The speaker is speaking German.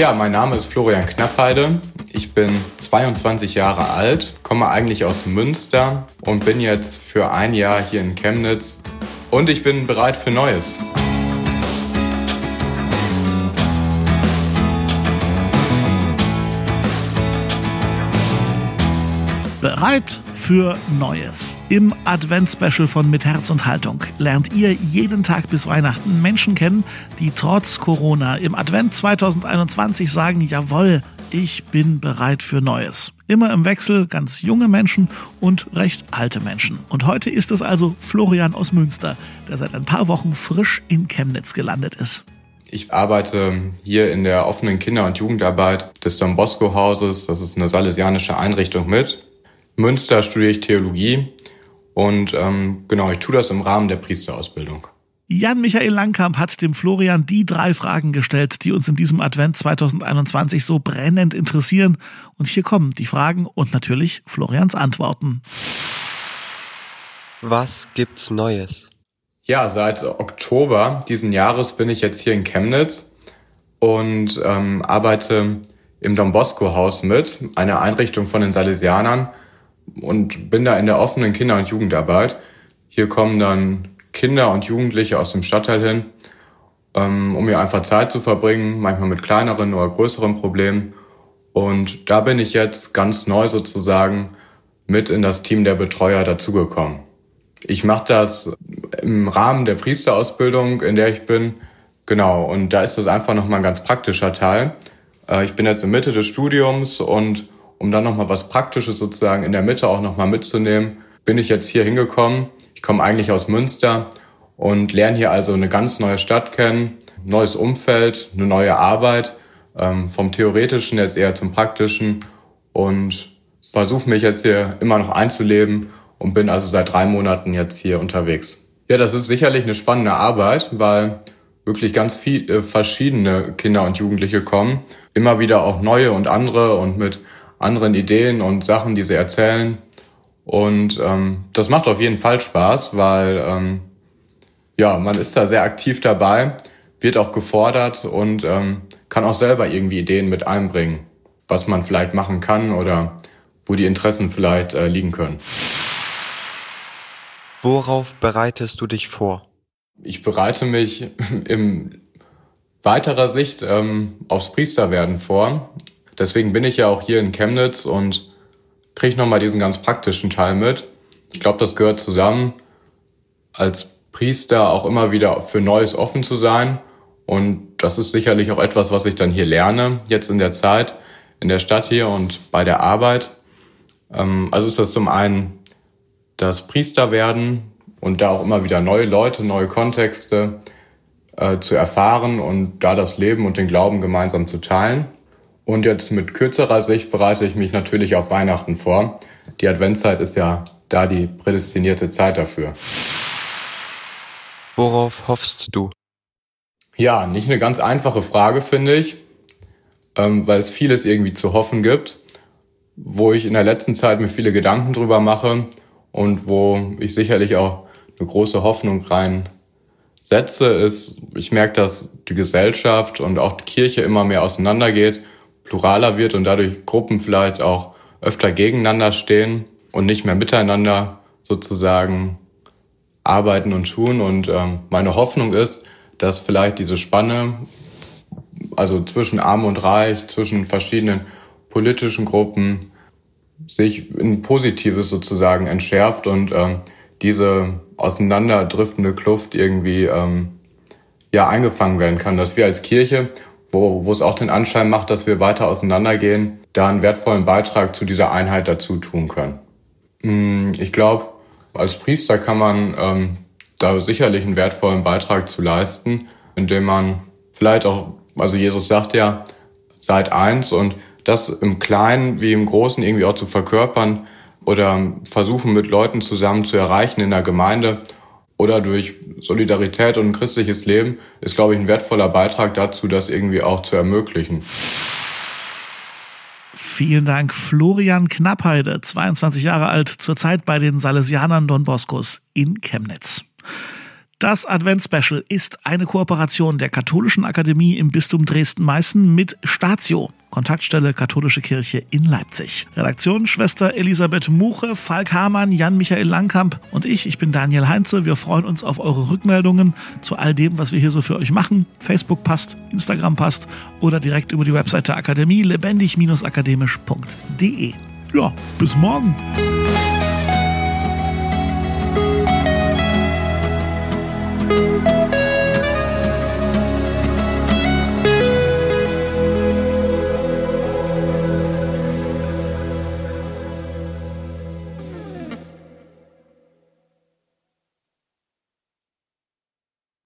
Ja, mein Name ist Florian Knappheide. Ich bin 22 Jahre alt, komme eigentlich aus Münster und bin jetzt für ein Jahr hier in Chemnitz und ich bin bereit für Neues. Bereit für Neues. Im Advent-Special von Mit Herz und Haltung lernt ihr jeden Tag bis Weihnachten Menschen kennen, die trotz Corona im Advent 2021 sagen, jawohl, ich bin bereit für Neues. Immer im Wechsel ganz junge Menschen und recht alte Menschen. Und heute ist es also Florian aus Münster, der seit ein paar Wochen frisch in Chemnitz gelandet ist. Ich arbeite hier in der offenen Kinder- und Jugendarbeit des Don Bosco Hauses. Das ist eine salesianische Einrichtung mit. Münster studiere ich Theologie und ähm, genau, ich tue das im Rahmen der Priesterausbildung. Jan-Michael Langkamp hat dem Florian die drei Fragen gestellt, die uns in diesem Advent 2021 so brennend interessieren. Und hier kommen die Fragen und natürlich Florians Antworten. Was gibt's Neues? Ja, seit Oktober diesen Jahres bin ich jetzt hier in Chemnitz und ähm, arbeite im Don Bosco Haus mit, einer Einrichtung von den Salesianern und bin da in der offenen Kinder- und Jugendarbeit. Hier kommen dann Kinder und Jugendliche aus dem Stadtteil hin, ähm, um hier einfach Zeit zu verbringen, manchmal mit kleineren oder größeren Problemen. Und da bin ich jetzt ganz neu sozusagen mit in das Team der Betreuer dazugekommen. Ich mache das im Rahmen der Priesterausbildung, in der ich bin. Genau, und da ist das einfach nochmal ein ganz praktischer Teil. Äh, ich bin jetzt in Mitte des Studiums und um dann nochmal was Praktisches sozusagen in der Mitte auch nochmal mitzunehmen, bin ich jetzt hier hingekommen. Ich komme eigentlich aus Münster und lerne hier also eine ganz neue Stadt kennen, neues Umfeld, eine neue Arbeit, ähm, vom Theoretischen jetzt eher zum Praktischen und versuche mich jetzt hier immer noch einzuleben und bin also seit drei Monaten jetzt hier unterwegs. Ja, das ist sicherlich eine spannende Arbeit, weil wirklich ganz viele äh, verschiedene Kinder und Jugendliche kommen. Immer wieder auch neue und andere und mit anderen Ideen und Sachen, die sie erzählen. Und ähm, das macht auf jeden Fall Spaß, weil ähm, ja, man ist da sehr aktiv dabei, wird auch gefordert und ähm, kann auch selber irgendwie Ideen mit einbringen, was man vielleicht machen kann oder wo die Interessen vielleicht äh, liegen können. Worauf bereitest du dich vor? Ich bereite mich in weiterer Sicht ähm, aufs Priesterwerden vor. Deswegen bin ich ja auch hier in Chemnitz und kriege nochmal diesen ganz praktischen Teil mit. Ich glaube, das gehört zusammen, als Priester auch immer wieder für Neues offen zu sein. Und das ist sicherlich auch etwas, was ich dann hier lerne, jetzt in der Zeit, in der Stadt hier und bei der Arbeit. Ähm, also ist das zum einen das Priesterwerden und da auch immer wieder neue Leute, neue Kontexte äh, zu erfahren und da das Leben und den Glauben gemeinsam zu teilen. Und jetzt mit kürzerer Sicht bereite ich mich natürlich auf Weihnachten vor. Die Adventszeit ist ja da die prädestinierte Zeit dafür. Worauf hoffst du? Ja, nicht eine ganz einfache Frage, finde ich, ähm, weil es vieles irgendwie zu hoffen gibt, wo ich in der letzten Zeit mir viele Gedanken drüber mache und wo ich sicherlich auch eine große Hoffnung rein setze, ist, ich merke, dass die Gesellschaft und auch die Kirche immer mehr auseinandergeht pluraler wird und dadurch Gruppen vielleicht auch öfter gegeneinander stehen und nicht mehr miteinander sozusagen arbeiten und tun. Und ähm, meine Hoffnung ist, dass vielleicht diese Spanne, also zwischen Arm und Reich, zwischen verschiedenen politischen Gruppen, sich in Positives sozusagen entschärft und ähm, diese auseinanderdriftende Kluft irgendwie ähm, ja eingefangen werden kann, dass wir als Kirche wo, wo es auch den Anschein macht, dass wir weiter auseinandergehen, da einen wertvollen Beitrag zu dieser Einheit dazu tun können. Hm, ich glaube, als Priester kann man ähm, da sicherlich einen wertvollen Beitrag zu leisten, indem man vielleicht auch, also Jesus sagt ja, seid eins und das im Kleinen wie im Großen irgendwie auch zu verkörpern oder versuchen mit Leuten zusammen zu erreichen in der Gemeinde oder durch Solidarität und christliches Leben ist, glaube ich, ein wertvoller Beitrag dazu, das irgendwie auch zu ermöglichen. Vielen Dank, Florian Knappheide, 22 Jahre alt, zurzeit bei den Salesianern Don Boscos in Chemnitz. Das Advent-Special ist eine Kooperation der Katholischen Akademie im Bistum Dresden-Meißen mit Statio. Kontaktstelle Katholische Kirche in Leipzig. Redaktion Schwester Elisabeth Muche, Falk Hamann, Jan-Michael Langkamp und ich, ich bin Daniel Heinze. Wir freuen uns auf eure Rückmeldungen zu all dem, was wir hier so für euch machen. Facebook passt, Instagram passt oder direkt über die Webseite Akademie lebendig-akademisch.de. Ja, bis morgen.